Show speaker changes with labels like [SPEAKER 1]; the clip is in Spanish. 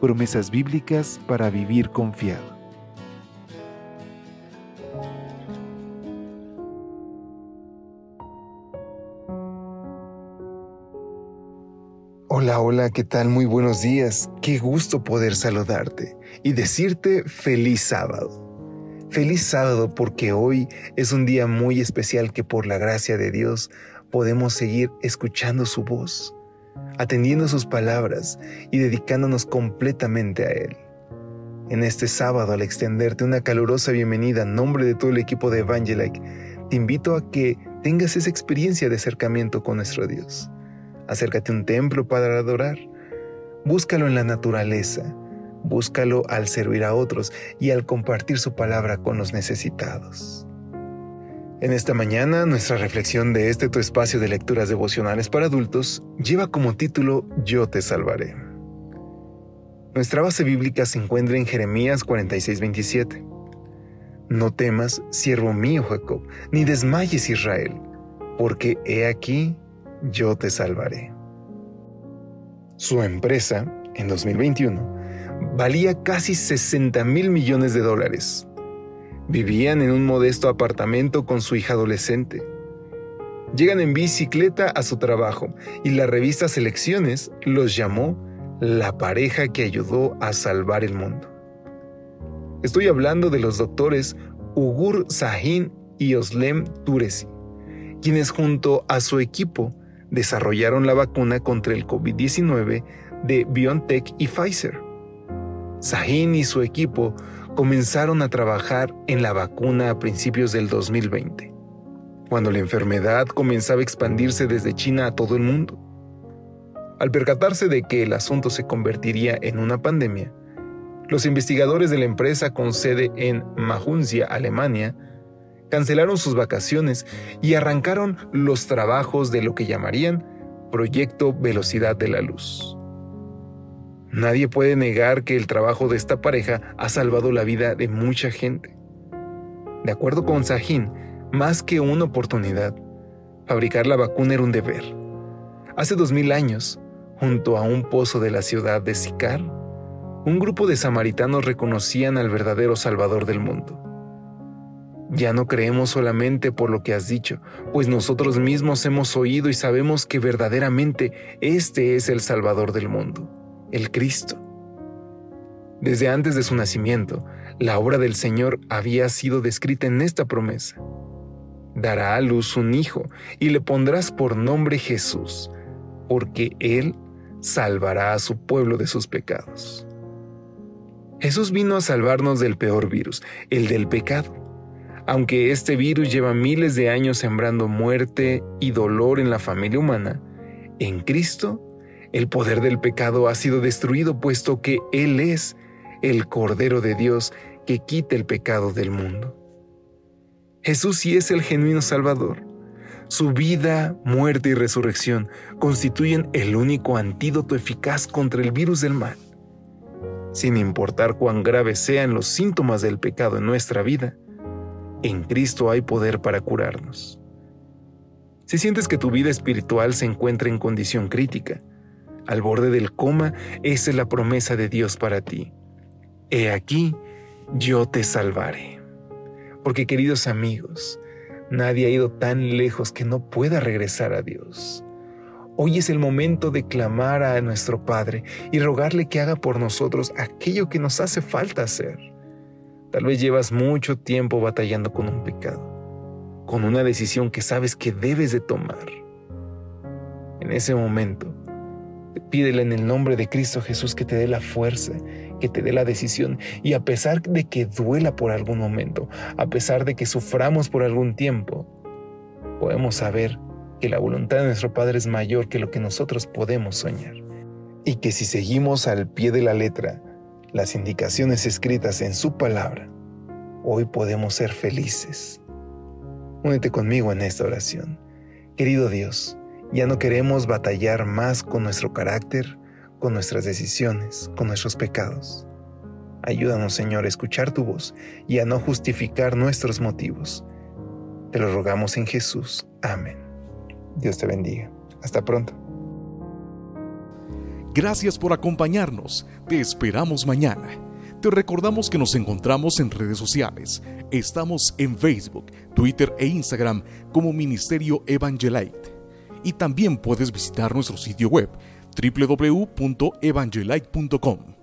[SPEAKER 1] Promesas bíblicas para vivir confiado. Hola, hola, ¿qué tal? Muy buenos días. Qué gusto poder saludarte y decirte feliz sábado. Feliz sábado porque hoy es un día muy especial que por la gracia de Dios podemos seguir escuchando su voz, atendiendo sus palabras y dedicándonos completamente a Él. En este sábado, al extenderte una calurosa bienvenida en nombre de todo el equipo de Evangelike, te invito a que tengas esa experiencia de acercamiento con nuestro Dios acércate a un templo para adorar. Búscalo en la naturaleza, búscalo al servir a otros y al compartir su palabra con los necesitados. En esta mañana, nuestra reflexión de este tu espacio de lecturas devocionales para adultos lleva como título Yo te salvaré. Nuestra base bíblica se encuentra en Jeremías 46:27. No temas, siervo mío Jacob, ni desmayes Israel, porque he aquí yo te salvaré. Su empresa, en 2021, valía casi 60 mil millones de dólares. Vivían en un modesto apartamento con su hija adolescente. Llegan en bicicleta a su trabajo y la revista Selecciones los llamó la pareja que ayudó a salvar el mundo. Estoy hablando de los doctores Ugur Sahin y Oslem Turesi, quienes junto a su equipo desarrollaron la vacuna contra el COVID-19 de BioNTech y Pfizer. Sahin y su equipo comenzaron a trabajar en la vacuna a principios del 2020, cuando la enfermedad comenzaba a expandirse desde China a todo el mundo. Al percatarse de que el asunto se convertiría en una pandemia, los investigadores de la empresa con sede en Mahunzia, Alemania, cancelaron sus vacaciones y arrancaron los trabajos de lo que llamarían Proyecto Velocidad de la Luz. Nadie puede negar que el trabajo de esta pareja ha salvado la vida de mucha gente. De acuerdo con Sahin, más que una oportunidad, fabricar la vacuna era un deber. Hace dos mil años, junto a un pozo de la ciudad de Sicar, un grupo de samaritanos reconocían al verdadero Salvador del mundo. Ya no creemos solamente por lo que has dicho, pues nosotros mismos hemos oído y sabemos que verdaderamente este es el Salvador del mundo, el Cristo. Desde antes de su nacimiento, la obra del Señor había sido descrita en esta promesa. Dará a luz un hijo y le pondrás por nombre Jesús, porque Él salvará a su pueblo de sus pecados. Jesús vino a salvarnos del peor virus, el del pecado aunque este virus lleva miles de años sembrando muerte y dolor en la familia humana, en Cristo el poder del pecado ha sido destruido puesto que Él es el Cordero de Dios que quita el pecado del mundo. Jesús sí es el genuino Salvador. Su vida, muerte y resurrección constituyen el único antídoto eficaz contra el virus del mal. Sin importar cuán graves sean los síntomas del pecado en nuestra vida, en Cristo hay poder para curarnos. Si sientes que tu vida espiritual se encuentra en condición crítica, al borde del coma, esa es la promesa de Dios para ti. He aquí, yo te salvaré. Porque queridos amigos, nadie ha ido tan lejos que no pueda regresar a Dios. Hoy es el momento de clamar a nuestro Padre y rogarle que haga por nosotros aquello que nos hace falta hacer. Tal vez llevas mucho tiempo batallando con un pecado, con una decisión que sabes que debes de tomar. En ese momento, pídele en el nombre de Cristo Jesús que te dé la fuerza, que te dé la decisión y a pesar de que duela por algún momento, a pesar de que suframos por algún tiempo, podemos saber que la voluntad de nuestro Padre es mayor que lo que nosotros podemos soñar. Y que si seguimos al pie de la letra las indicaciones escritas en su palabra, hoy podemos ser felices. Únete conmigo en esta oración. Querido Dios, ya no queremos batallar más con nuestro carácter, con nuestras decisiones, con nuestros pecados. Ayúdanos, Señor, a escuchar tu voz y a no justificar nuestros motivos. Te lo rogamos en Jesús. Amén. Dios te bendiga. Hasta pronto.
[SPEAKER 2] Gracias por acompañarnos. Te esperamos mañana. Te recordamos que nos encontramos en redes sociales. Estamos en Facebook, Twitter e Instagram como Ministerio Evangelite. Y también puedes visitar nuestro sitio web www.evangelite.com